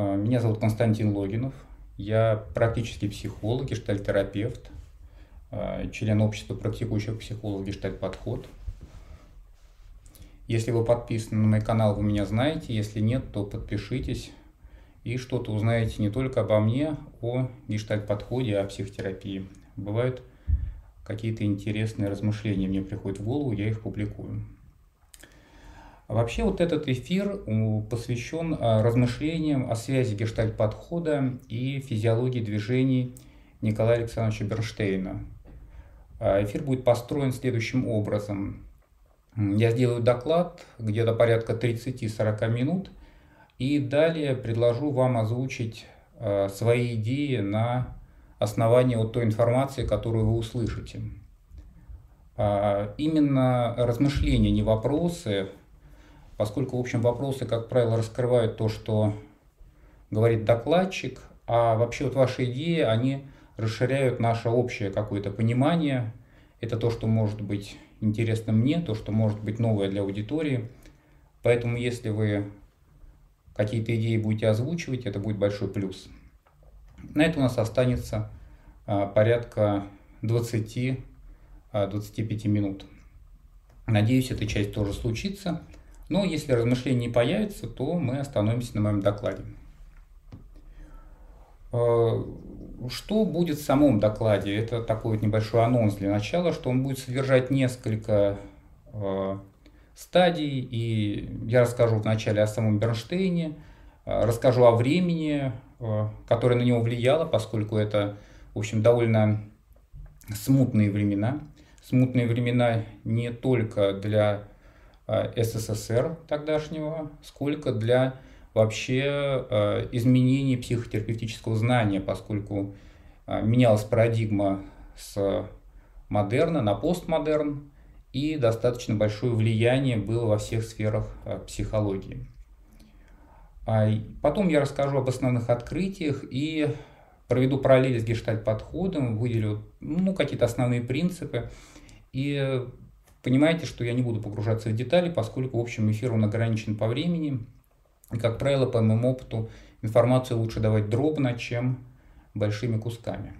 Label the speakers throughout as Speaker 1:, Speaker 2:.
Speaker 1: А, меня зовут Константин Логинов. Я практический психолог, гештальтерапевт, а, член общества практикующих психологов гештальт-подход. Если вы подписаны на мой канал, вы меня знаете. Если нет, то подпишитесь и что-то узнаете не только обо мне, о гештальт-подходе, о психотерапии. Бывают какие-то интересные размышления мне приходят в голову, я их публикую. А вообще вот этот эфир посвящен а, размышлениям о связи гештальт-подхода и физиологии движений Николая Александровича Бернштейна. А, эфир будет построен следующим образом. Я сделаю доклад где-то порядка 30-40 минут, и далее предложу вам озвучить свои идеи на основании вот той информации, которую вы услышите. Именно размышления, не вопросы, поскольку, в общем, вопросы, как правило, раскрывают то, что говорит докладчик, а вообще вот ваши идеи, они расширяют наше общее какое-то понимание. Это то, что может быть интересно мне, то, что может быть новое для аудитории. Поэтому, если вы какие-то идеи будете озвучивать, это будет большой плюс. На это у нас останется а, порядка 20-25 а, минут. Надеюсь, эта часть тоже случится. Но если размышления не появятся, то мы остановимся на моем докладе. Э, что будет в самом докладе? Это такой вот небольшой анонс для начала, что он будет содержать несколько э, стадий, и я расскажу вначале о самом Бернштейне, э, расскажу о времени, которое на него влияло, поскольку это, в общем, довольно смутные времена. Смутные времена не только для СССР тогдашнего, сколько для вообще э, изменений психотерапевтического знания, поскольку э, менялась парадигма с модерна на постмодерн, и достаточно большое влияние было во всех сферах психологии. А потом я расскажу об основных открытиях и проведу параллели с гештальт-подходом, выделю ну, какие-то основные принципы и Понимаете, что я не буду погружаться в детали, поскольку, в общем, эфир он ограничен по времени. И, как правило, по моему опыту, информацию лучше давать дробно, чем большими кусками.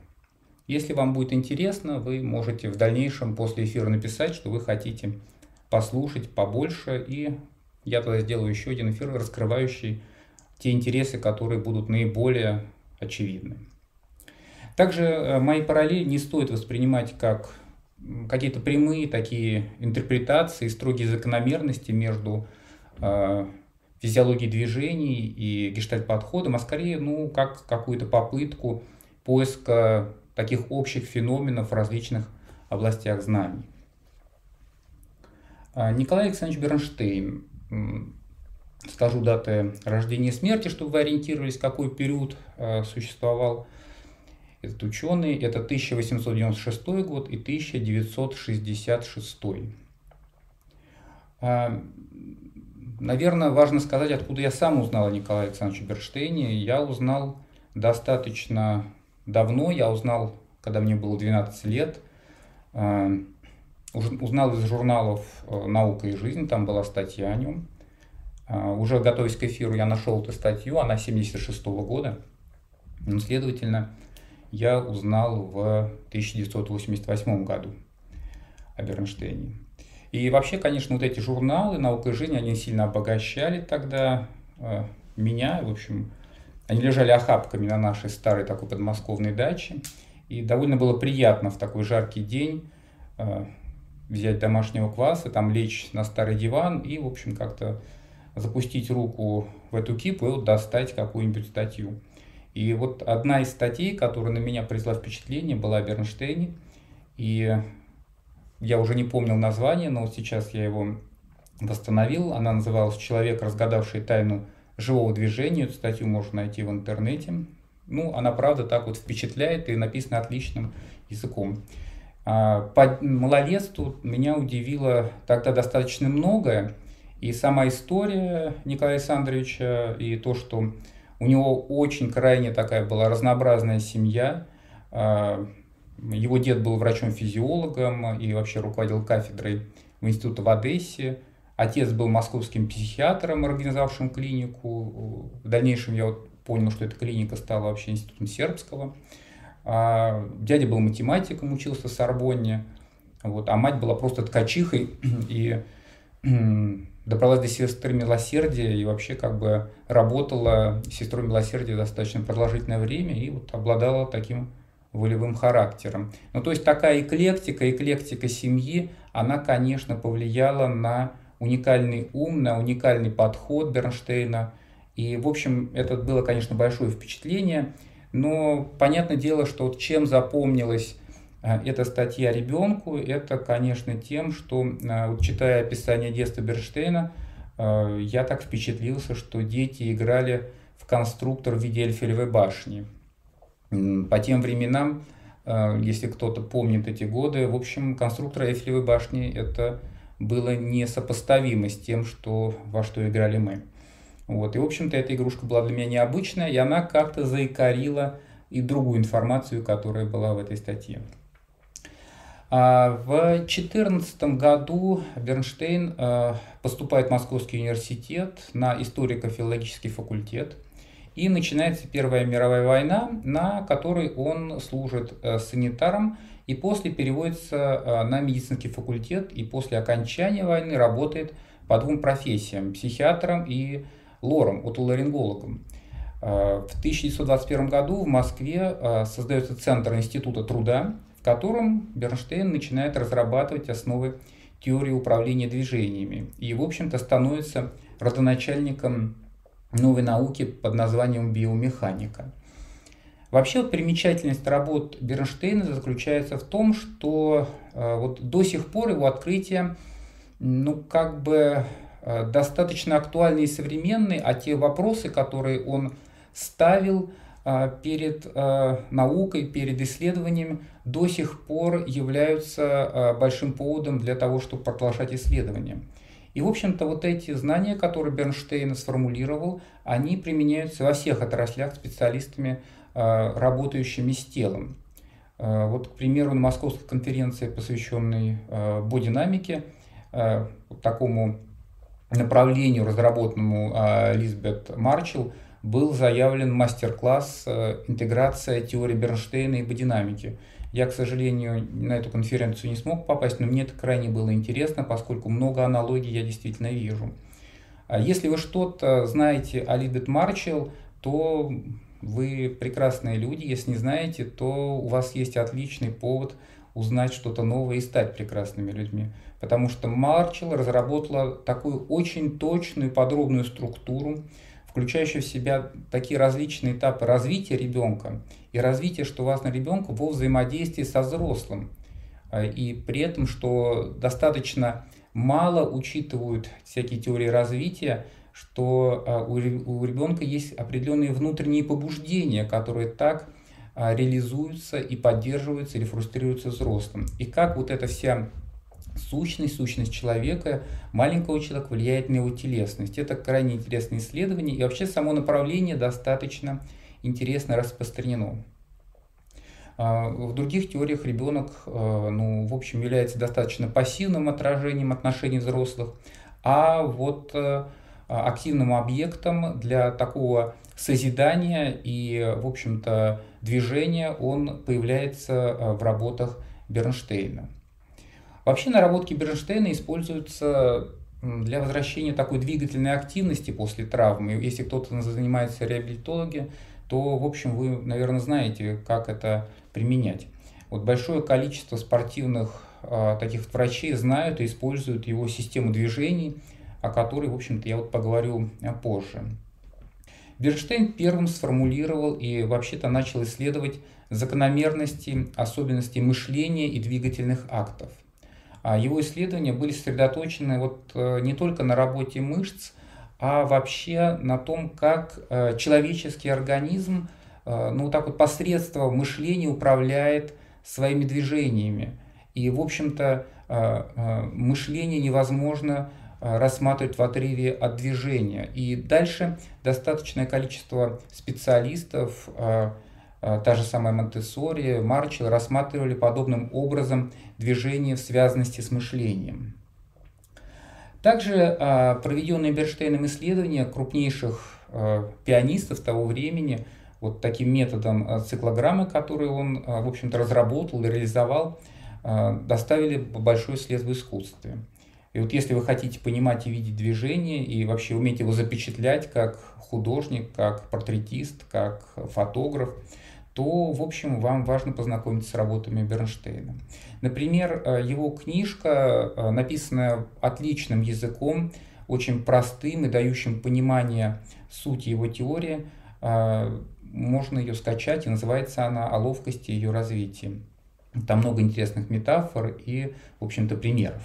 Speaker 1: Если вам будет интересно, вы можете в дальнейшем после эфира написать, что вы хотите послушать побольше, и я тогда сделаю еще один эфир, раскрывающий те интересы, которые будут наиболее очевидны. Также э, мои параллели не стоит воспринимать как какие-то прямые такие интерпретации, строгие закономерности между э, физиологией движений и гештальт-подходом, а скорее, ну, как какую-то попытку поиска таких общих феноменов в различных областях знаний. А, Николай Александрович Бернштейн, скажу даты рождения и смерти, чтобы вы ориентировались, какой период э, существовал этот ученый. Это 1896 год и 1966. А, наверное, важно сказать, откуда я сам узнал о Николае Александровиче Берштейне. Я узнал достаточно давно, я узнал, когда мне было 12 лет. А, узнал из журналов э, «Наука и жизнь», там была статья о нем. А, уже готовясь к эфиру, я нашел эту статью, она 76 года. Ну, следовательно, я узнал в 1988 году о Бернштейне. И вообще, конечно, вот эти журналы «Наука и жизнь», они сильно обогащали тогда э, меня. В общем, они лежали охапками на нашей старой такой подмосковной даче. И довольно было приятно в такой жаркий день э, взять домашнего кваса, там лечь на старый диван и, в общем, как-то запустить руку в эту кипу и вот достать какую-нибудь статью. И вот одна из статей, которая на меня произвела впечатление, была о Бернштейне. И я уже не помнил название, но сейчас я его восстановил. Она называлась «Человек, разгадавший тайну живого движения». Эту статью можно найти в интернете. Ну, она правда так вот впечатляет и написана отличным языком. А, по малолетству меня удивило тогда достаточно многое. И сама история Николая Александровича, и то, что у него очень крайне такая была разнообразная семья. А, его дед был врачом-физиологом и вообще руководил кафедрой в институте в Одессе. Отец был московским психиатром, организовавшим клинику. В дальнейшем я вот понял, что эта клиника стала вообще институтом сербского. А дядя был математиком, учился в Сорбонне, вот, а мать была просто ткачихой и добралась до сестры милосердия и вообще как бы работала сестрой милосердия достаточно продолжительное время и вот обладала таким волевым характером. Ну, то есть такая эклектика, эклектика семьи, она, конечно, повлияла на уникальный ум, на уникальный подход Бернштейна. И, в общем, это было, конечно, большое впечатление. Но понятное дело, что вот чем запомнилась а, эта статья ребенку, это, конечно, тем, что, вот, читая описание детства Бернштейна, а, я так впечатлился, что дети играли в конструктор в виде Эльфелевой башни. По тем временам, если кто-то помнит эти годы, в общем, конструктор Эйфелевой башни это было несопоставимо с тем, что, во что играли мы. Вот. И, в общем-то, эта игрушка была для меня необычная, и она как-то заикарила и другую информацию, которая была в этой статье. А в 2014 году Бернштейн э, поступает в Московский университет на историко-филологический факультет. И начинается Первая мировая война, на которой он служит э, санитаром и после переводится э, на медицинский факультет и после окончания войны работает по двум профессиям – психиатром и лором, отоларингологом. В 1921 году в Москве создается Центр Института труда, в котором Бернштейн начинает разрабатывать основы теории управления движениями и, в общем-то, становится родоначальником новой науки под названием биомеханика. Вообще вот примечательность работ Бернштейна заключается в том, что э, вот до сих пор его открытия ну, как бы э, достаточно актуальны и современны, а те вопросы, которые он ставил, а, перед а, наукой, перед исследованием до сих пор являются а, большим поводом для того, чтобы продолжать исследования. И, в общем-то, вот эти знания, которые Бернштейн сформулировал, они применяются во всех отраслях специалистами, работающими с телом. Вот, к примеру, на Московской конференции, посвященной бодинамике, такому направлению, разработанному Лизбет Марчелл, был заявлен мастер-класс «Интеграция теории Бернштейна и бодинамики». Я, к сожалению, на эту конференцию не смог попасть, но мне это крайне было интересно, поскольку много аналогий я действительно вижу. А если вы что-то знаете о Либет Марчелл, то вы прекрасные люди. Если не знаете, то у вас есть отличный повод узнать что-то новое и стать прекрасными людьми. Потому что Марчелл разработала такую очень точную подробную структуру, включающая в себя такие различные этапы развития ребенка и развития, что важно ребенку во взаимодействии со взрослым. А, и при этом, что достаточно мало учитывают всякие теории развития, что а, у ребенка есть определенные внутренние побуждения, которые так а, реализуются и поддерживаются или фрустрируются взрослым. И как вот эта вся сущность, сущность человека, маленького человека влияет на его телесность. Это крайне интересное исследование, и вообще само направление достаточно интересно распространено. А, в других теориях ребенок, а, ну, в общем, является достаточно пассивным отражением отношений взрослых, а вот а, активным объектом для такого созидания и, в общем-то, движения он появляется в работах Бернштейна. Вообще наработки Бернштейна используются для возвращения такой двигательной активности после травмы. Если кто-то занимается реабилитологией, то, в общем, вы, наверное, знаете, как это применять. Вот большое количество спортивных э, таких врачей знают и используют его систему движений, о которой, в общем-то, я вот поговорю а, позже. Берштейн первым сформулировал и вообще-то начал исследовать закономерности, особенности мышления и двигательных актов – его исследования были сосредоточены вот э, не только на работе мышц, а вообще на том, как э, человеческий организм э, ну, вот так вот посредством мышления управляет своими движениями. И, в общем-то, мышление невозможно рассматривать в отрыве от движения. И дальше достаточное количество специалистов, а, та же самая Монтессори, Марчел рассматривали подобным образом движение в связанности с мышлением. Также а, проведенные Берштейном исследования крупнейших пианистов того времени вот таким методом циклограммы, который он, в общем-то, разработал и реализовал, доставили большой след в искусстве. И вот если вы хотите понимать и видеть движение, и вообще уметь его запечатлять как художник, как портретист, как фотограф, то, в общем, вам важно познакомиться с работами Бернштейна. Например, э, его книжка, э, написанная отличным языком, очень простым и дающим понимание сути его теории, э, можно ее скачать, и называется она «О ловкости ее развития». Там много интересных метафор и, в общем-то, примеров.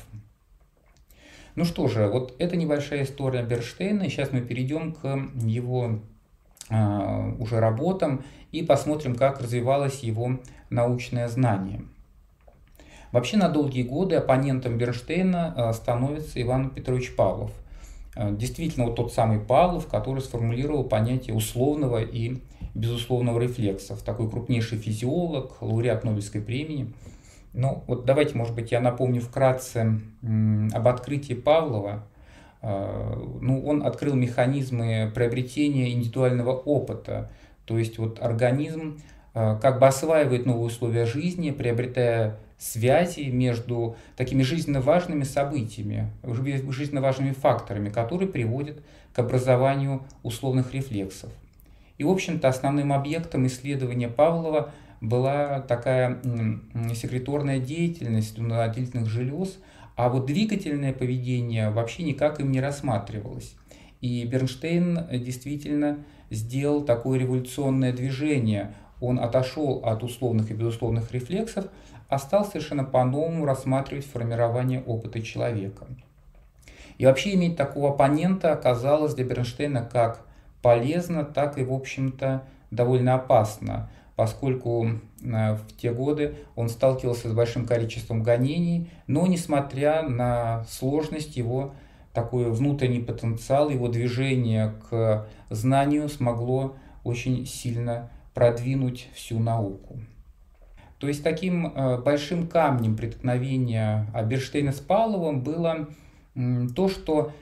Speaker 1: Ну что же, вот это небольшая история Берштейна. Сейчас мы перейдем к его уже работам и посмотрим, как развивалось его научное знание. Вообще на долгие годы оппонентом Берштейна э, становится Иван Петрович Павлов. Э, действительно, вот тот самый Павлов, который сформулировал понятие условного и безусловного рефлексов. Такой крупнейший физиолог, лауреат Нобелевской премии – ну, вот давайте, может быть, я напомню вкратце об открытии Павлова. А, ну, он открыл механизмы приобретения индивидуального опыта. То есть вот организм а, как бы осваивает новые условия жизни, приобретая связи между такими жизненно важными событиями, жизненно важными факторами, которые приводят к образованию условных рефлексов. И, в общем-то, основным объектом исследования Павлова – была такая секреторная деятельность отделительных желез, а вот двигательное поведение вообще никак им не рассматривалось. И Бернштейн действительно сделал такое революционное движение. Он отошел от условных и безусловных рефлексов, а стал совершенно по-новому рассматривать формирование опыта человека. И вообще иметь такого оппонента оказалось для Бернштейна как полезно, так и, в общем-то, довольно опасно поскольку э, в те годы он сталкивался с большим количеством гонений, но несмотря на сложность его такой внутренний потенциал, его движение к знанию смогло очень сильно продвинуть всю науку. То есть таким э, большим камнем преткновения Берштейна с Павловым было то, что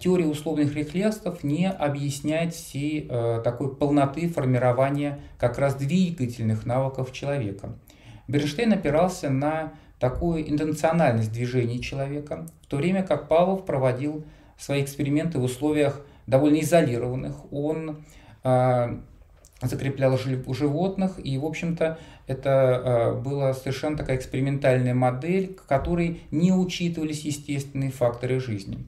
Speaker 1: теория условных рефлексов не объясняет всей э, такой полноты формирования как раз двигательных навыков человека. Бернштейн опирался на такую интенциональность движений человека, в то время как Павлов проводил свои эксперименты в условиях довольно изолированных. Он э, закреплял животных, и, в общем-то, это э, была совершенно такая экспериментальная модель, к которой не учитывались естественные факторы жизни.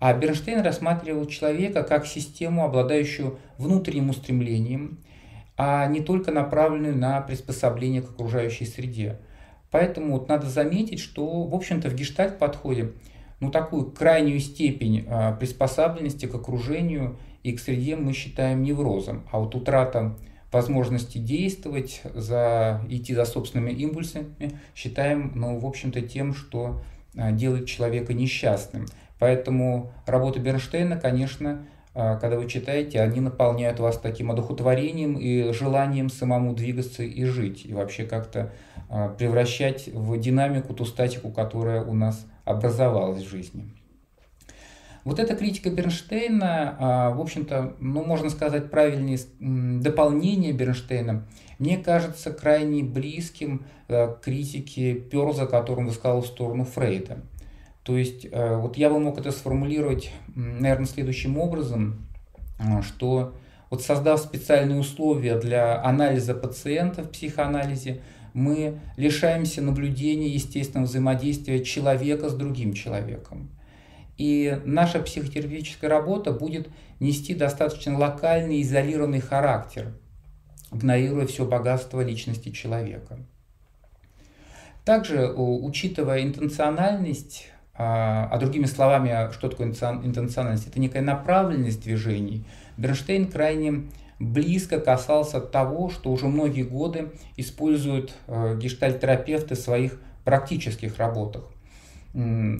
Speaker 1: А Бернштейн рассматривал человека как систему, обладающую внутренним устремлением, а не только направленную на приспособление к окружающей среде. Поэтому вот надо заметить, что, в общем-то, в гештальт-подходе ну, такую крайнюю степень а, приспособленности к окружению и к среде мы считаем неврозом. А вот утрата возможности действовать, за, идти за собственными импульсами, считаем, ну, в общем-то, тем, что а, делает человека несчастным. Поэтому работы Бернштейна, конечно, а, когда вы читаете, они наполняют вас таким одухотворением и желанием самому двигаться и жить, и вообще как-то а, превращать в динамику ту статику, которая у нас образовалась в жизни. Вот эта критика Бернштейна, а, в общем-то, ну, можно сказать, правильнее дополнение Бернштейна, мне кажется крайне близким к критике Перза, которым высказал в сторону Фрейда. То есть э, вот я бы мог это сформулировать, наверное, следующим образом, э, что вот создав специальные условия для анализа пациента в психоанализе, мы лишаемся наблюдения естественного взаимодействия человека с другим человеком. И наша психотерапевтическая работа будет нести достаточно локальный, изолированный характер, игнорируя все богатство личности человека. Также, учитывая интенциональность а, а другими словами, что такое интенциональность? Это некая направленность движений. Бернштейн крайне близко касался того, что уже многие годы используют э, гештальтерапевты в своих практических работах.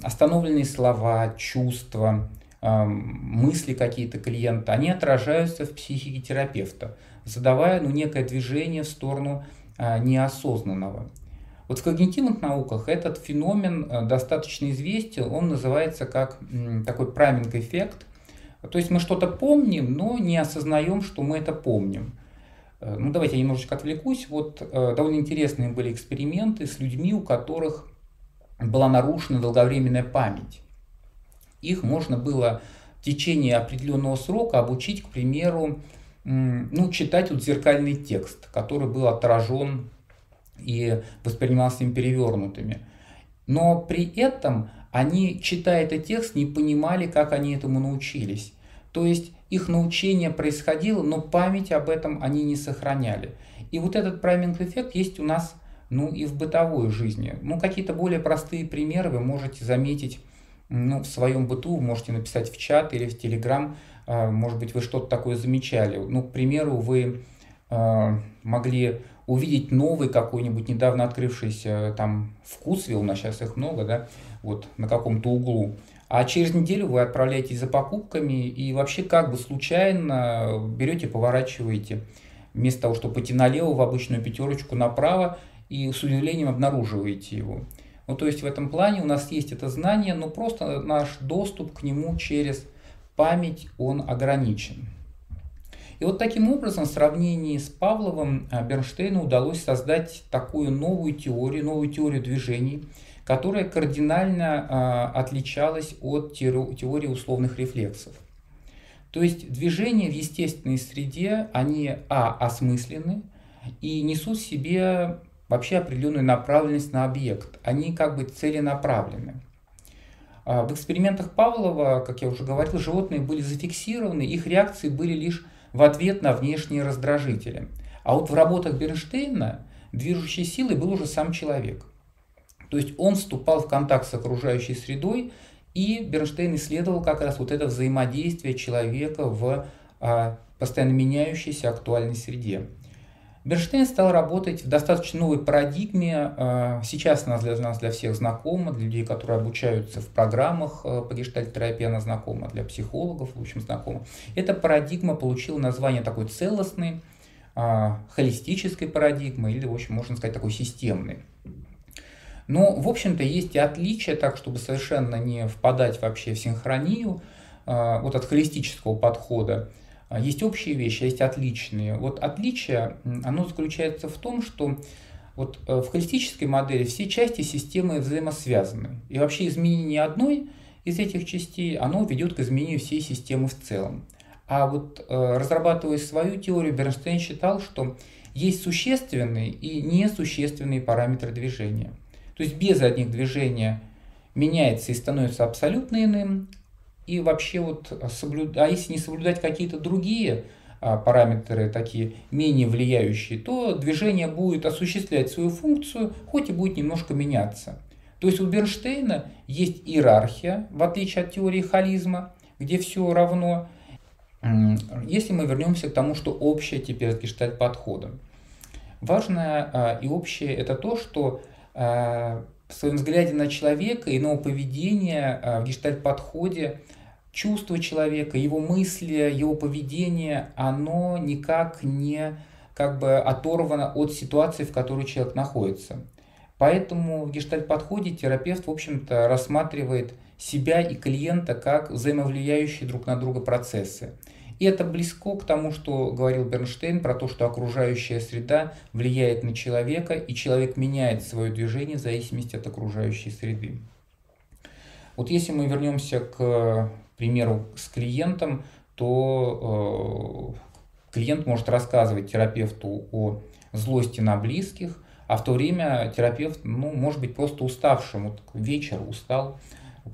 Speaker 1: Остановленные слова, чувства, э, мысли какие-то клиента, они отражаются в психике терапевта, задавая ну, некое движение в сторону э, неосознанного. Вот в когнитивных науках этот феномен э, достаточно известен, он называется как такой прайминг-эффект. То есть мы что-то помним, но не осознаем, что мы это помним. Э, ну, давайте я немножечко отвлекусь. Вот э, довольно интересные были эксперименты с людьми, у которых была нарушена долговременная память. Их можно было в течение определенного срока обучить, к примеру, ну, читать вот зеркальный текст, который был отражен и воспринимался им перевернутыми. Но при этом они, читая этот текст, не понимали, как они этому научились. То есть их научение происходило, но память об этом они не сохраняли. И вот этот прайминг-эффект есть у нас ну, и в бытовой жизни. Ну, какие-то более простые примеры вы можете заметить ну, в своем быту, можете написать в чат или в Телеграм, может быть, вы что-то такое замечали. Ну, к примеру, вы а, могли увидеть новый какой-нибудь недавно открывшийся там вкусвилл, у нас сейчас их много, да, вот на каком-то углу. А через неделю вы отправляетесь за покупками и вообще как бы случайно берете, поворачиваете вместо того, чтобы пойти налево в обычную пятерочку направо и с удивлением обнаруживаете его. Ну, то есть в этом плане у нас есть это знание, но просто наш доступ к нему через память, он ограничен. И вот таким образом в сравнении с Павловым э, Бернштейну удалось создать такую новую теорию, новую теорию движений, которая кардинально э, отличалась от теории условных рефлексов. То есть движения в естественной среде, они а. осмысленны и несут в себе вообще определенную направленность на объект. Они как бы целенаправлены. А в экспериментах Павлова, как я уже говорил, животные были зафиксированы, их реакции были лишь в ответ на внешние раздражители. А вот в работах Бернштейна движущей силой был уже сам человек. То есть он вступал в контакт с окружающей средой, и Бернштейн исследовал как раз вот это взаимодействие человека в а, постоянно меняющейся актуальной среде. Бернштейн стал работать в достаточно новой парадигме. А, сейчас она для нас, для всех знакома, для людей, которые обучаются в программах а, по гештальт-терапии, она знакома, для психологов, в общем, знакома. Эта парадигма получила название такой целостной, а, холистической парадигмы, или, в общем, можно сказать, такой системной. Но, в общем-то, есть и отличия, так, чтобы совершенно не впадать вообще в синхронию, вот от холистического подхода. А, есть общие вещи, а есть отличные. Вот отличие, оно заключается в том, что вот э, в холистической модели все части системы взаимосвязаны. И вообще изменение одной из этих частей, оно ведет к изменению всей системы в целом. А вот э, разрабатывая свою теорию, Бернштейн считал, что есть существенные и несущественные параметры движения. То есть без одних движения меняется и становится абсолютно иным, и вообще вот соблюд... а если не соблюдать какие-то другие а, параметры, такие менее влияющие, то движение будет осуществлять свою функцию, хоть и будет немножко меняться. То есть у Бернштейна есть иерархия, в отличие от теории холизма, где все равно. Если мы вернемся к тому, что общее теперь с гештальт-подходом. Важное а, и общее это то, что а, в своем взгляде на человека, иного поведения а, в гештальт-подходе чувство человека, его мысли, его поведение, оно никак не как бы оторвано от ситуации, в которой человек находится. Поэтому в гештальт-подходе терапевт, в общем-то, рассматривает себя и клиента как взаимовлияющие друг на друга процессы. И это близко к тому, что говорил Бернштейн про то, что окружающая среда влияет на человека, и человек меняет свое движение в зависимости от окружающей среды. Вот если мы вернемся к примеру, с клиентом, то э, клиент может рассказывать терапевту о злости на близких, а в то время терапевт, ну, может быть, просто уставшим, вот вечер устал,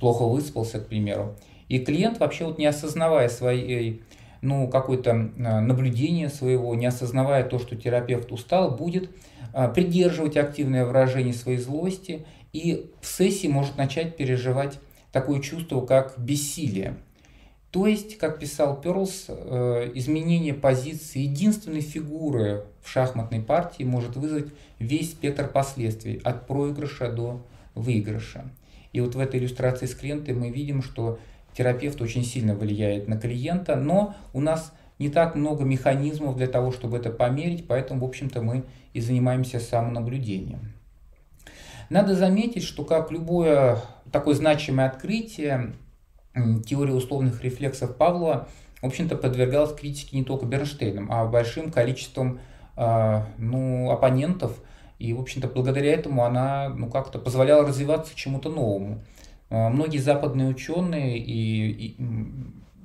Speaker 1: плохо выспался, к примеру. И клиент вообще вот не осознавая своей, ну, какое-то э, наблюдение своего, не осознавая то, что терапевт устал, будет э, придерживать активное выражение своей злости и в сессии может начать переживать такое чувство, как бессилие. То есть, как писал Перлс, э, изменение позиции единственной фигуры в шахматной партии может вызвать весь спектр последствий, от проигрыша до выигрыша. И вот в этой иллюстрации с клиентой мы видим, что терапевт очень сильно влияет на клиента, но у нас не так много механизмов для того, чтобы это померить, поэтому, в общем-то, мы и занимаемся самонаблюдением. Надо заметить, что как любое такое значимое открытие, теория условных рефлексов Павлова, в общем-то, подвергалась критике не только Бернштейном, а большим количеством ну, оппонентов. И, в общем-то, благодаря этому она ну, как-то позволяла развиваться чему-то новому. Многие западные ученые, и, и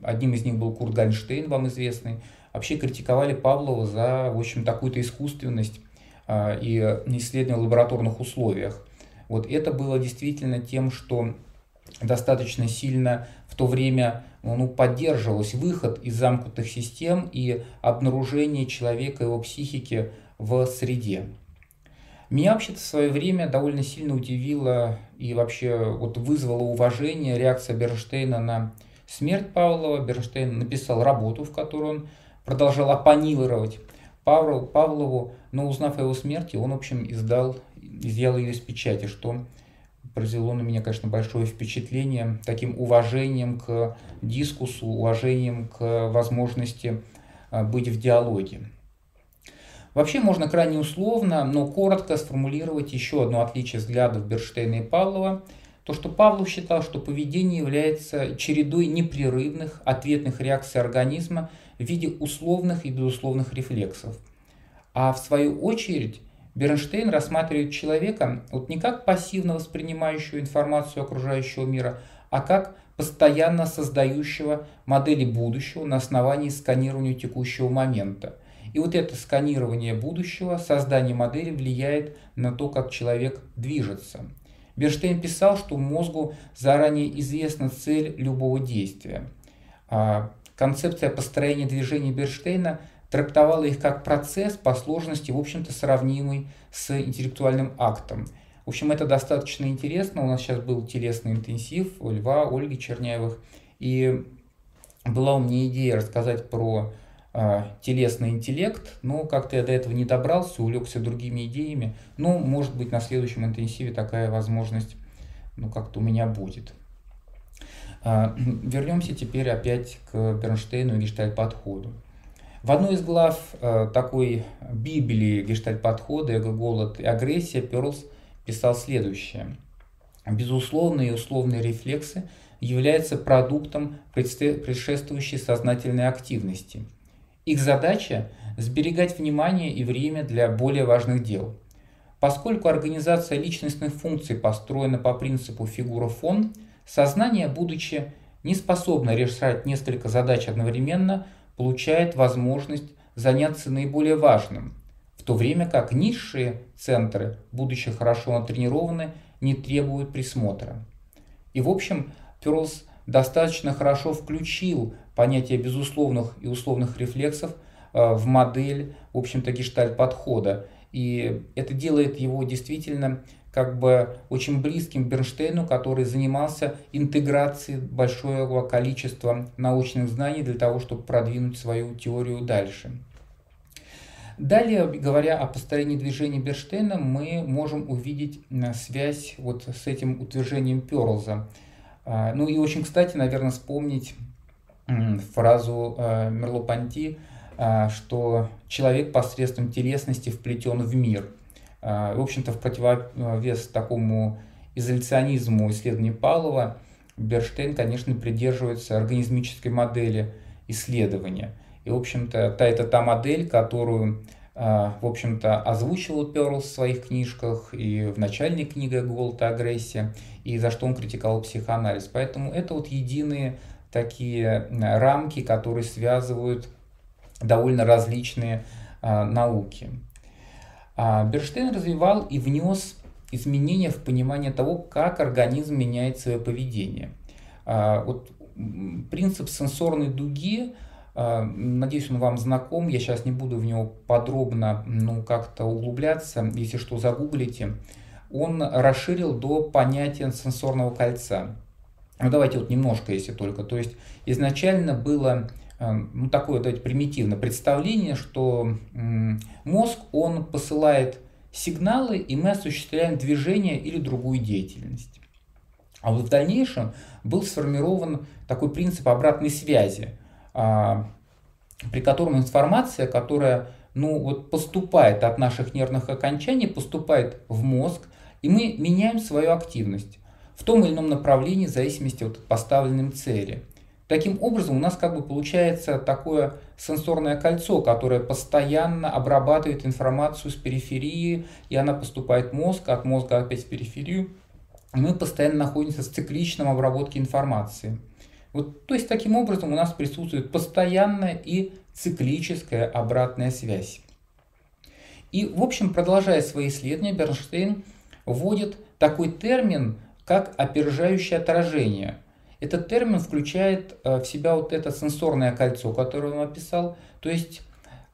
Speaker 1: одним из них был Курт Гальнштейн, вам известный, вообще критиковали Павлова за, в общем, такую-то искусственность а, и исследования в лабораторных условиях. Вот это было действительно тем, что достаточно сильно в то время ну, поддерживалось выход из замкнутых систем и обнаружение человека, его психики в среде. Меня вообще-то в свое время довольно сильно удивило и вообще вот вызвало уважение реакция Бернштейна на смерть Павлова. Бернштейн написал работу, в которой он продолжал оппонировать Павлову, но узнав о его смерти, он, в общем, издал, изъял ее из печати, что произвело на меня, конечно, большое впечатление таким уважением к дискусу, уважением к возможности а, быть в диалоге. Вообще можно крайне условно, но коротко сформулировать еще одно отличие взглядов Берштейна и Павлова. То, что Павлов считал, что поведение является чередой непрерывных ответных реакций организма в виде условных и безусловных рефлексов. А в свою очередь Бернштейн рассматривает человека вот не как пассивно воспринимающего информацию окружающего мира, а как постоянно создающего модели будущего на основании сканирования текущего момента. И вот это сканирование будущего, создание модели влияет на то, как человек движется. Берштейн писал, что мозгу заранее известна цель любого действия. А Концепция построения движений Берштейна трактовала их как процесс по сложности, в общем-то, сравнимый с интеллектуальным актом. В общем, это достаточно интересно. У нас сейчас был телесный интенсив у Льва, Ольги Черняевых. И была у меня идея рассказать про э, телесный интеллект, но как-то я до этого не добрался, увлекся другими идеями. Но, может быть, на следующем интенсиве такая возможность ну, как-то у меня будет. А, вернемся теперь опять к Бернштейну и гештальт-подходу. В одной из глав э, такой Библии гештальт-подхода «Эго, голод и агрессия» Перлс писал следующее. Безусловные и условные рефлексы являются продуктом предшествующей сознательной активности. Их задача – сберегать внимание и время для более важных дел. Поскольку организация личностных функций построена по принципу фигура-фон – Сознание, будучи не способно решать несколько задач одновременно, получает возможность заняться наиболее важным, в то время как низшие центры, будучи хорошо натренированы, не требуют присмотра. И в общем, Перлс достаточно хорошо включил понятие безусловных и условных рефлексов э, в модель, в общем-то, гештальт-подхода. И это делает его действительно как бы очень близким Бернштейну, который занимался интеграцией большого количества научных знаний для того, чтобы продвинуть свою теорию дальше. Далее, говоря о построении движения Бернштейна, мы можем увидеть э, связь вот с этим утверждением Перлза. А, ну и очень кстати, наверное, вспомнить фразу э, Мерло-Панти, а, что человек посредством телесности вплетен в мир – в общем-то, в противовес такому изоляционизму исследований Павлова, Берштейн, конечно, придерживается организмической модели исследования. И, в общем-то, та, это та модель, которую, а, в общем-то, озвучивал Перлс в своих книжках и в начальной книге «Голод и агрессия», и за что он критиковал психоанализ. Поэтому это вот единые такие рамки, которые связывают довольно различные а, науки. А Берштейн развивал и внес изменения в понимание того, как организм меняет свое поведение. А, вот принцип сенсорной дуги, а, надеюсь, он вам знаком, я сейчас не буду в него подробно ну, как-то углубляться, если что, загуглите. Он расширил до понятия сенсорного кольца. Ну, давайте вот немножко, если только. То есть изначально было ну, такое давайте, примитивное представление, что мозг, он посылает сигналы, и мы осуществляем движение или другую деятельность. А вот в дальнейшем был сформирован такой принцип обратной связи, а, при котором информация, которая ну, вот поступает от наших нервных окончаний, поступает в мозг, и мы меняем свою активность. в том или ином направлении в зависимости от поставленной цели. Таким образом, у нас как бы получается такое сенсорное кольцо, которое постоянно обрабатывает информацию с периферии, и она поступает в мозг, от мозга опять в периферию. И мы постоянно находимся в цикличном обработке информации. Вот, то есть таким образом у нас присутствует постоянная и циклическая обратная связь. И, в общем, продолжая свои исследования, Бернштейн вводит такой термин, как опережающее отражение. Этот термин включает э, в себя вот это сенсорное кольцо, которое он описал, то есть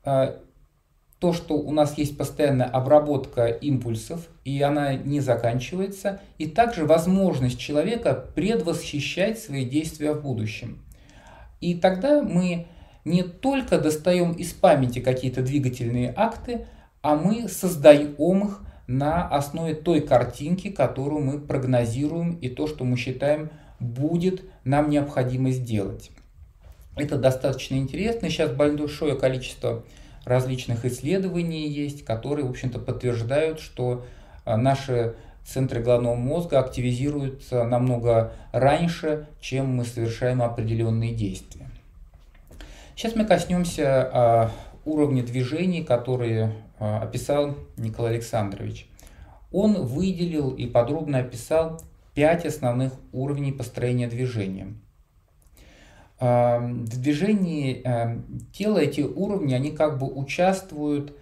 Speaker 1: э, то, что у нас есть постоянная обработка импульсов, и она не заканчивается, и также возможность человека предвосхищать свои действия в будущем. И тогда мы не только достаем из памяти какие-то двигательные акты, а мы создаем их на основе той картинки, которую мы прогнозируем и то, что мы считаем будет нам необходимо сделать. Это достаточно интересно. Сейчас большое количество различных исследований есть, которые, в общем-то, подтверждают, что а, наши центры головного мозга активизируются намного раньше, чем мы совершаем определенные действия. Сейчас мы коснемся а, уровня движений, которые а, описал Николай Александрович. Он выделил и подробно описал пять основных уровней построения движения. В движении тела эти уровни, они как бы участвуют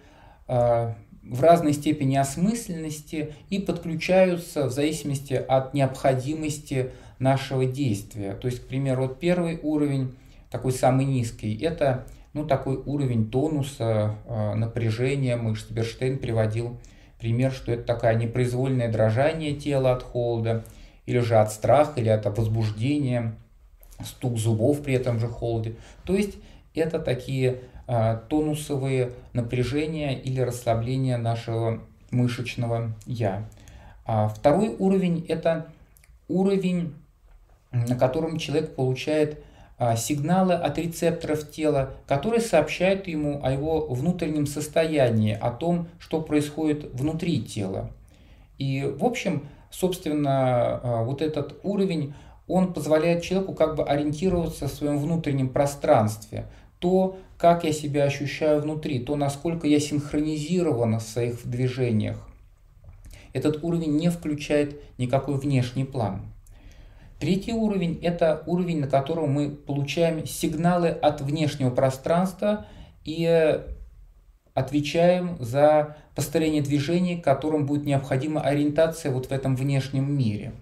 Speaker 1: в разной степени осмысленности и подключаются в зависимости от необходимости нашего действия. То есть, к примеру, вот первый уровень, такой самый низкий, это ну, такой уровень тонуса, напряжения мышц. Берштейн приводил пример, что это такое непроизвольное дрожание тела от холода, или же от страха, или от возбуждения, стук зубов при этом же холоде. То есть это такие а, тонусовые напряжения или расслабления нашего мышечного «я». А второй уровень – это уровень, на котором человек получает а, сигналы от рецепторов тела, которые сообщают ему о его внутреннем состоянии, о том, что происходит внутри тела. И, в общем, собственно, а, вот этот уровень, он позволяет человеку как бы ориентироваться в своем внутреннем пространстве, то, как я себя ощущаю внутри, то, насколько я синхронизирован в своих движениях. Этот уровень не включает никакой внешний план. Третий уровень – это уровень, на котором мы получаем сигналы от внешнего пространства и отвечаем за построение движений, которым будет необходима ориентация вот в этом внешнем мире.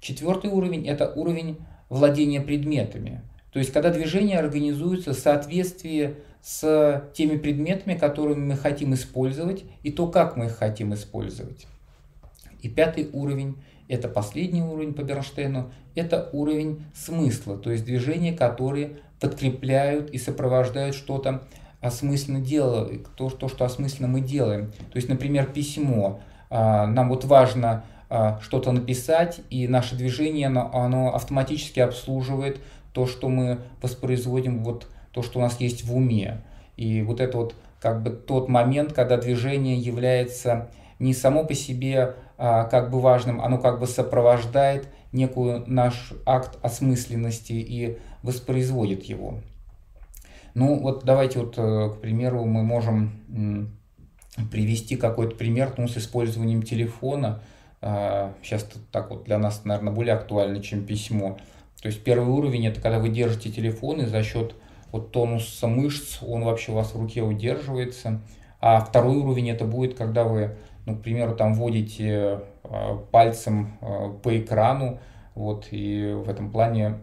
Speaker 1: Четвертый уровень – это уровень владения предметами. То есть, когда движения организуются в соответствии с теми предметами, которыми мы хотим использовать, и то, как мы их хотим использовать. И пятый уровень – это последний уровень по Бернштейну, это уровень смысла, то есть движения, которые подкрепляют и сопровождают что-то осмысленно делаем, то, то, что осмысленно мы делаем. То есть, например, письмо. А, нам вот важно а, что-то написать, и наше движение, оно, оно автоматически обслуживает то, что мы воспроизводим, вот то, что у нас есть в уме. И вот это вот как бы тот момент, когда движение является не само по себе а, как бы важным, оно как бы сопровождает некую наш акт осмысленности и воспроизводит его. Ну вот давайте вот, э, к примеру, мы можем привести какой-то пример ну, с использованием телефона. Сейчас а, так вот для нас, наверное, более актуально, чем письмо. То есть первый уровень это когда вы держите телефон и за счет вот тонуса мышц он вообще у вас в руке удерживается. А второй уровень это будет, когда вы, ну, к примеру, там вводите а, пальцем а, по экрану, вот, и в этом плане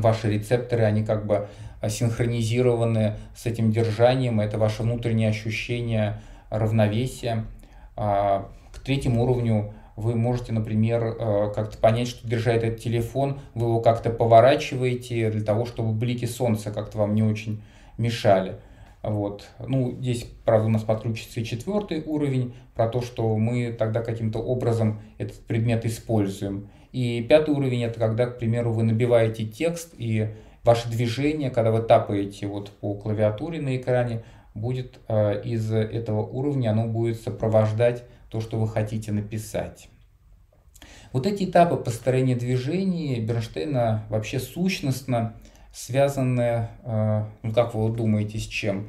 Speaker 1: ваши рецепторы, они как бы синхронизированы с этим держанием, это ваше внутреннее ощущение равновесия. А, к третьему уровню вы можете, например, э, как-то понять, что держа этот телефон, вы его как-то поворачиваете для того, чтобы блики солнца как-то вам не очень мешали. Вот. Ну, здесь, правда, у нас подключится и четвертый уровень, про то, что мы тогда каким-то образом этот предмет используем. И пятый уровень – это когда, к примеру, вы набиваете текст, и ваше движение, когда вы тапаете вот по клавиатуре на экране, будет э, из этого уровня, оно будет сопровождать то, что вы хотите написать. Вот эти этапы построения движений Бернштейна вообще сущностно связаны, э, ну как вы думаете, с чем?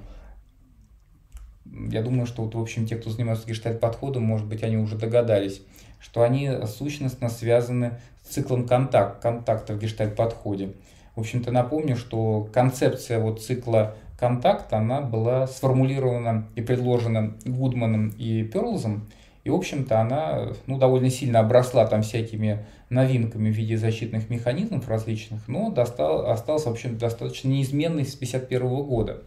Speaker 1: Я думаю, что вот, в общем, те, кто занимается гештальт-подходом, может быть, они уже догадались, что они сущностно связаны с циклом контакт, контакта в гештальт-подходе. В общем-то, напомню, что концепция вот цикла контакт, она была сформулирована и предложена Гудманом и Перлзом, и, в общем-то, она ну, довольно сильно обросла там всякими новинками в виде защитных механизмов различных, но достал, осталась, в общем достаточно неизменной с 1951 года.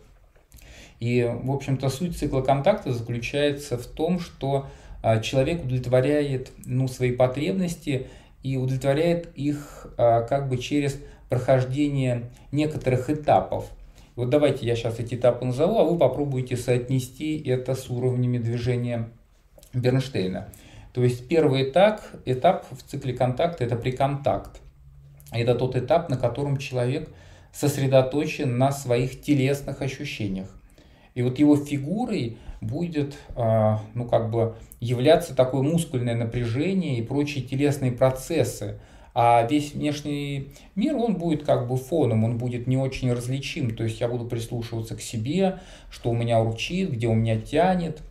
Speaker 1: И, в общем-то, суть цикла контакта заключается в том, что человек удовлетворяет ну, свои потребности и удовлетворяет их а, как бы через прохождение некоторых этапов. Вот давайте я сейчас эти этапы назову, а вы попробуйте соотнести это с уровнями движения Бернштейна. То есть первый этап, этап в цикле контакта – это приконтакт. Это тот этап, на котором человек сосредоточен на своих телесных ощущениях. И вот его фигурой будет, а, ну, как бы являться такое мускульное напряжение и прочие телесные процессы. А весь внешний мир, он будет как бы фоном, он будет не очень различим. То есть я буду прислушиваться к себе, что у меня урчит, где у меня тянет –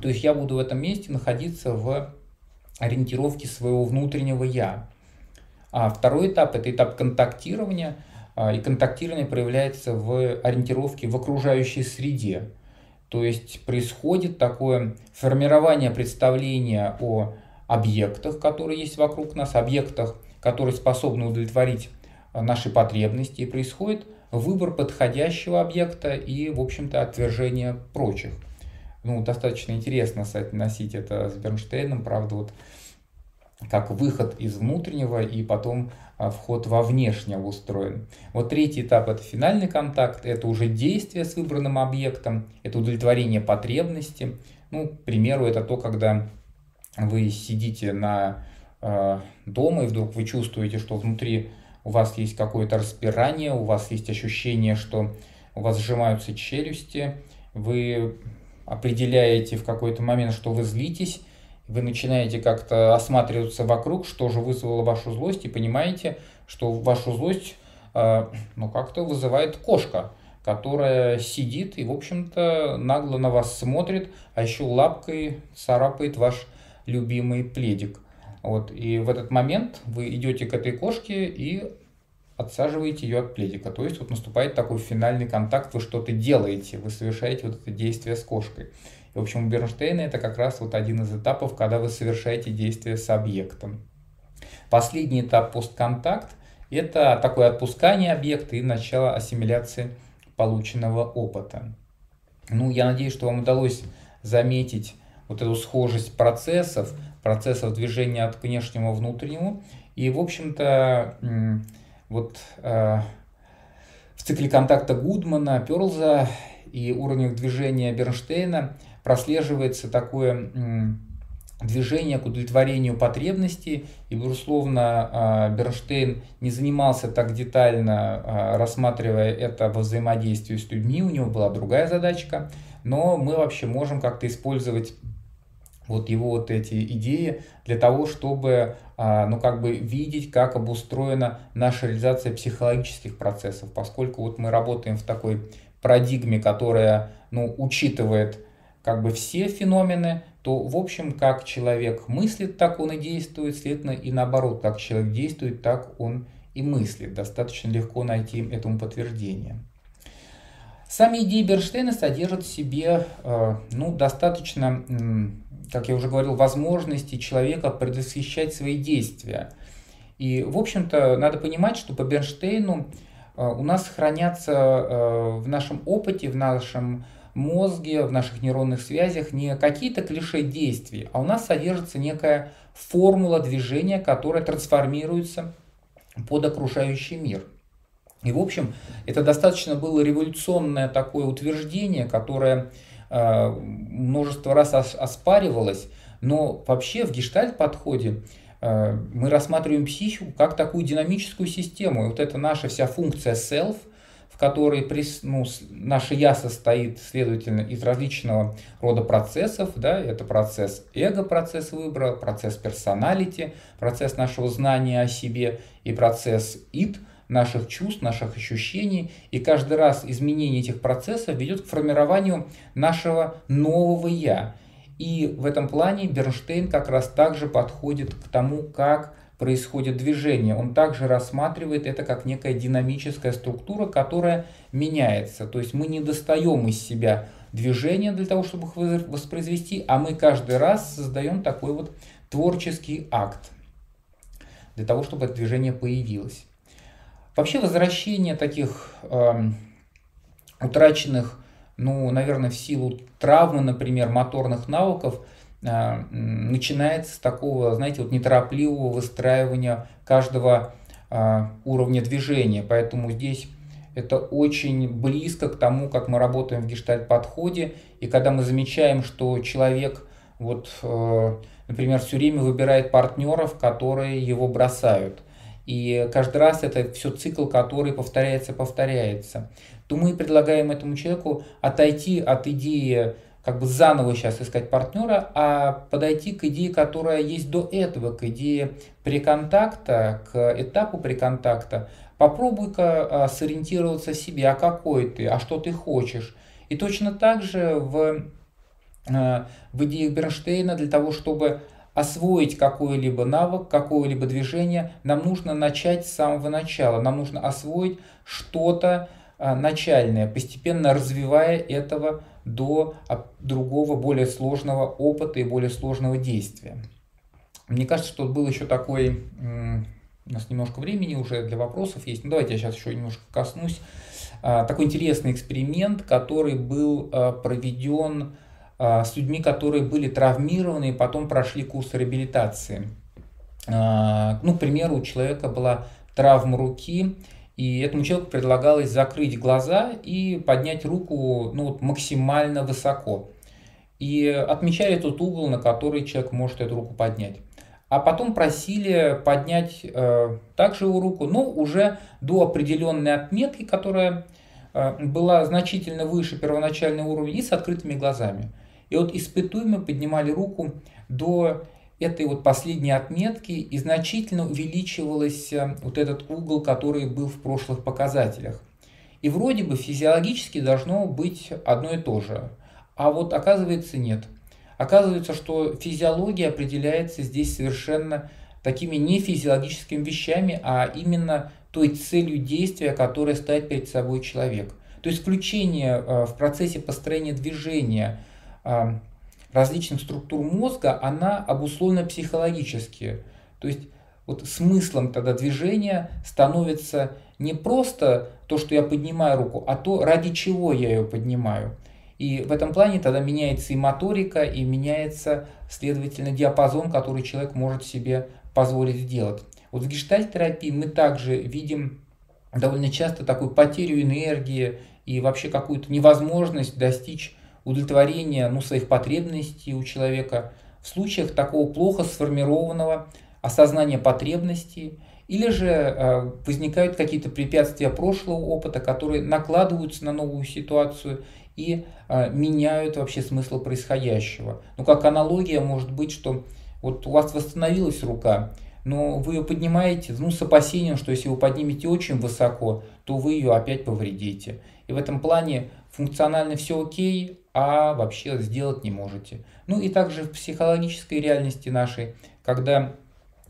Speaker 1: то есть я буду в этом месте находиться в ориентировке своего внутреннего «я». А второй этап – это этап контактирования, а, и контактирование проявляется в ориентировке в окружающей среде. То есть происходит такое формирование представления о объектах, которые есть вокруг нас, объектах, которые способны удовлетворить наши потребности, и происходит выбор подходящего объекта и, в общем-то, отвержение прочих. Ну, достаточно интересно соотносить это с Бернштейном, правда, вот как выход из внутреннего и потом а, вход во внешнее устроен. Вот третий этап – это финальный контакт, это уже действие с выбранным объектом, это удовлетворение потребности. Ну, к примеру, это то, когда вы сидите на э, дома и вдруг вы чувствуете, что внутри у вас есть какое-то распирание, у вас есть ощущение, что у вас сжимаются челюсти, вы определяете в какой-то момент, что вы злитесь, вы начинаете как-то осматриваться вокруг, что же вызвало вашу злость, и понимаете, что вашу злость э, ну, как-то вызывает кошка, которая сидит и, в общем-то, нагло на вас смотрит, а еще лапкой царапает ваш любимый пледик. Вот, и в этот момент вы идете к этой кошке и отсаживаете ее от пледика. То есть вот наступает такой финальный контакт, вы что-то делаете, вы совершаете вот это действие с кошкой. В общем, у Бернштейна это как раз вот один из этапов, когда вы совершаете действие с объектом. Последний этап постконтакт – это такое отпускание объекта и начало ассимиляции полученного опыта. Ну, я надеюсь, что вам удалось заметить вот эту схожесть процессов, процессов движения от внешнего к внутреннему. И, в общем-то, вот э, в цикле контакта Гудмана, Перлза и уровнях движения Бернштейна прослеживается такое движение к удовлетворению потребностей. И, безусловно, э, Бернштейн не занимался так детально, э, рассматривая это во взаимодействии с людьми, у него была другая задачка. Но мы вообще можем как-то использовать вот его вот эти идеи для того, чтобы а, ну, как бы видеть, как обустроена наша реализация психологических процессов, поскольку вот мы работаем в такой парадигме, которая ну, учитывает как бы все феномены, то, в общем, как человек мыслит, так он и действует, следовательно, и наоборот, как человек действует, так он и мыслит. Достаточно легко найти этому подтверждение. Сами идеи Берштейна содержат в себе э, ну, достаточно как я уже говорил, возможности человека предвосхищать свои действия. И, в общем-то, надо понимать, что по Бернштейну э, у нас хранятся э, в нашем опыте, в нашем мозге, в наших нейронных связях не какие-то клише действий, а у нас содержится некая формула движения, которая трансформируется под окружающий мир. И, в общем, это достаточно было революционное такое утверждение, которое Э, множество раз оспаривалось, но вообще в гештальт-подходе мы рассматриваем психику как такую динамическую систему. И вот эта наша вся функция self, в который ну, наше я состоит, следовательно, из различного рода процессов. Да? Это процесс эго, процесс выбора, процесс персоналити, процесс нашего знания о себе и процесс ид, наших чувств, наших ощущений. И каждый раз изменение этих процессов ведет к формированию нашего нового «я». И в этом плане Бернштейн как раз также подходит к тому, как происходит движение. Он также рассматривает это как некая динамическая структура, которая меняется. То есть мы не достаем из себя движения для того, чтобы их воспроизвести, а мы каждый раз создаем такой вот творческий акт для того, чтобы это движение появилось. Вообще возвращение таких э, утраченных, ну, наверное, в силу травмы, например, моторных навыков – а, начинается с такого, знаете, вот неторопливого выстраивания каждого а, уровня движения. Поэтому здесь это очень близко к тому, как мы работаем в гештальт-подходе. И когда мы замечаем, что человек, вот, э, например, все время выбирает партнеров, которые его бросают, и каждый раз это все цикл, который повторяется, повторяется, то мы предлагаем этому человеку отойти от идеи как бы заново сейчас искать партнера, а подойти к идее, которая есть до этого, к идее приконтакта, к этапу приконтакта. Попробуй-ка а, сориентироваться в себе, а какой ты, а что ты хочешь. И точно так же в, а, в идеях Бернштейна для того, чтобы освоить какой-либо навык, какое-либо движение, нам нужно начать с самого начала. Нам нужно освоить что-то а, начальное, постепенно развивая этого до другого, более сложного опыта и более сложного действия. Мне кажется, что был еще такой, у нас немножко времени уже для вопросов есть, ну давайте я сейчас еще немножко коснусь, а, такой интересный эксперимент, который был а, проведен а, с людьми, которые были травмированы и потом прошли курс реабилитации. Ну, к примеру, у человека была травма руки, и этому человеку предлагалось закрыть глаза и поднять руку ну, максимально высоко. И отмечали тот угол, на который человек может эту руку поднять. А потом просили поднять э, также его руку, но уже до определенной отметки, которая э, была значительно выше первоначального уровня и с открытыми глазами. И вот испытуемые поднимали руку до этой вот последней отметки и значительно увеличивался вот этот угол, который был в прошлых показателях. И вроде бы физиологически должно быть одно и то же. А вот оказывается нет. Оказывается, что физиология определяется здесь совершенно такими не физиологическими вещами, а именно той целью действия, которая ставит перед собой человек. То есть включение э, в процессе построения движения э, различных структур мозга, она обусловлена психологически. То есть вот смыслом тогда движения становится не просто то, что я поднимаю руку, а то, ради чего я ее поднимаю. И в этом плане тогда меняется и моторика, и меняется, следовательно, диапазон, который человек может себе позволить сделать. Вот в гештальт-терапии мы также видим довольно часто такую потерю энергии и вообще какую-то невозможность достичь удовлетворения ну, своих потребностей у человека в случаях такого плохо сформированного осознания потребностей, или же э, возникают какие-то препятствия прошлого опыта, которые накладываются на новую ситуацию и э, меняют вообще смысл происходящего. Ну, как аналогия может быть, что вот у вас восстановилась рука, но вы ее поднимаете ну, с опасением, что если вы поднимете очень высоко, то вы ее опять повредите. И в этом плане функционально все окей, а вообще сделать не можете. Ну и также в психологической реальности нашей, когда,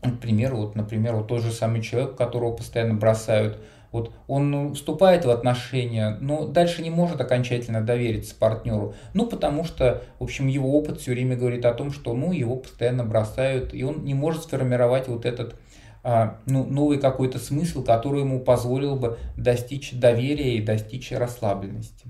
Speaker 1: например, вот, например, вот тот же самый человек, которого постоянно бросают, вот он вступает в отношения, но дальше не может окончательно довериться партнеру. Ну, потому что, в общем, его опыт все время говорит о том, что ну, его постоянно бросают, и он не может сформировать вот этот а, ну, новый какой-то смысл, который ему позволил бы достичь доверия и достичь расслабленности.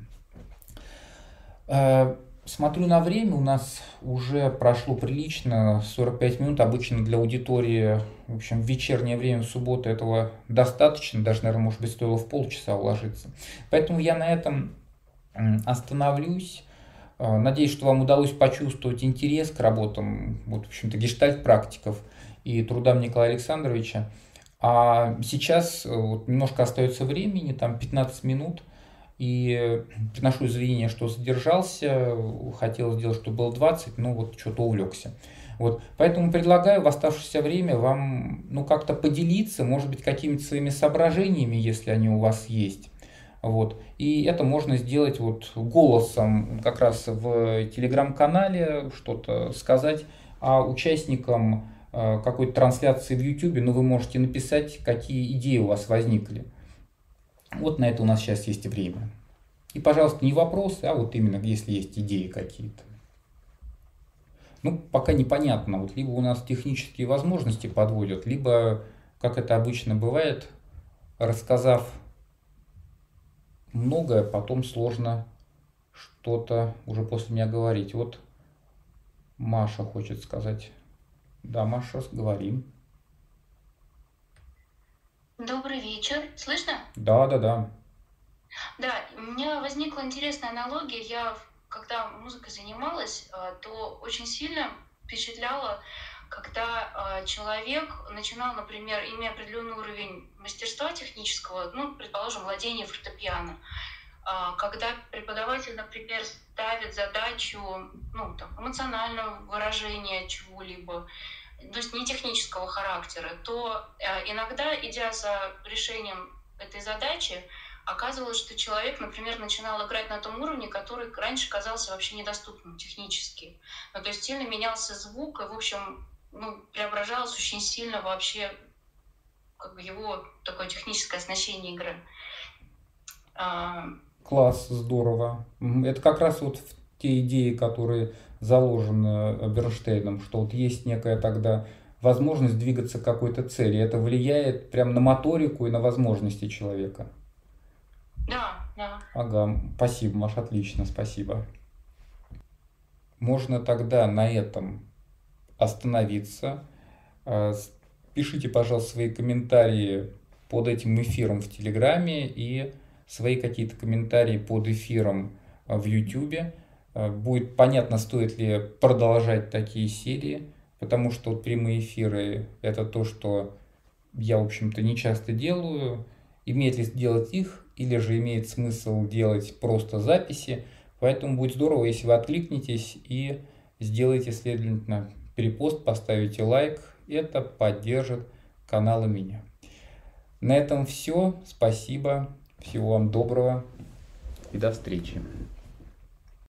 Speaker 1: А, смотрю на время, у нас уже прошло прилично, 45 минут, обычно для аудитории, в общем, в вечернее время, в субботу этого достаточно, даже, наверное, может быть, стоило в полчаса уложиться. Поэтому я на этом остановлюсь. А, надеюсь, что вам удалось почувствовать интерес к работам, вот, в общем-то, гештальт-практиков и трудам Николая Александровича. А сейчас вот, немножко остается времени, там 15 минут, и приношу извинения, что задержался, хотел сделать, чтобы было 20, но вот что-то увлекся. Вот. Поэтому предлагаю в оставшееся время вам ну, как-то поделиться, может быть, какими-то своими соображениями, если они у вас есть. Вот. И это можно сделать вот голосом как раз в телеграм-канале, что-то сказать, а участникам э, какой-то трансляции в YouTube, ну, вы можете написать, какие идеи у вас возникли. Вот на это у нас сейчас есть время. И, пожалуйста, не вопросы, а вот именно если есть идеи какие-то. Ну, пока непонятно. Вот либо у нас технические возможности подводят, либо, как это обычно бывает, рассказав многое, потом сложно что-то уже после меня говорить. Вот Маша хочет сказать. Да, Маша, говорим.
Speaker 2: Добрый вечер. Слышно?
Speaker 1: Да, да, да.
Speaker 2: Да, у меня возникла интересная аналогия. Я когда музыкой занималась, э, то очень сильно впечатляло, когда э, человек начинал, например, имея определенный уровень мастерства технического, ну, предположим, владение фортепиано, э, когда преподаватель, например, ставит задачу ну, там, эмоционального выражения чего-либо, то есть не технического характера, то иногда, идя за решением этой задачи, оказывалось, что человек, например, начинал играть на том уровне, который раньше казался вообще недоступным технически. Ну, то есть сильно менялся звук, и, в общем, ну, преображалось очень сильно вообще как бы его такое техническое оснащение игры.
Speaker 1: А... Класс, здорово. Это как раз вот те идеи, которые заложены Бернштейном, что вот есть некая тогда возможность двигаться к какой-то цели. Это влияет прям на моторику и на возможности человека.
Speaker 2: Да, да.
Speaker 1: Ага, спасибо, Маш, отлично, спасибо. Можно тогда на этом остановиться. А, пишите, пожалуйста, свои комментарии под этим эфиром в Телеграме и свои какие-то комментарии под эфиром а, в Ютубе. А, будет понятно, стоит ли продолжать такие серии, потому что прямые эфиры – это то, что я, в общем-то, не часто делаю. Имеет ли сделать их? или же имеет смысл делать просто записи. Поэтому будет здорово, если вы откликнетесь и сделаете, следовательно, перепост, поставите лайк. Это поддержит канал и меня. На этом все. Спасибо. Всего вам доброго и до встречи.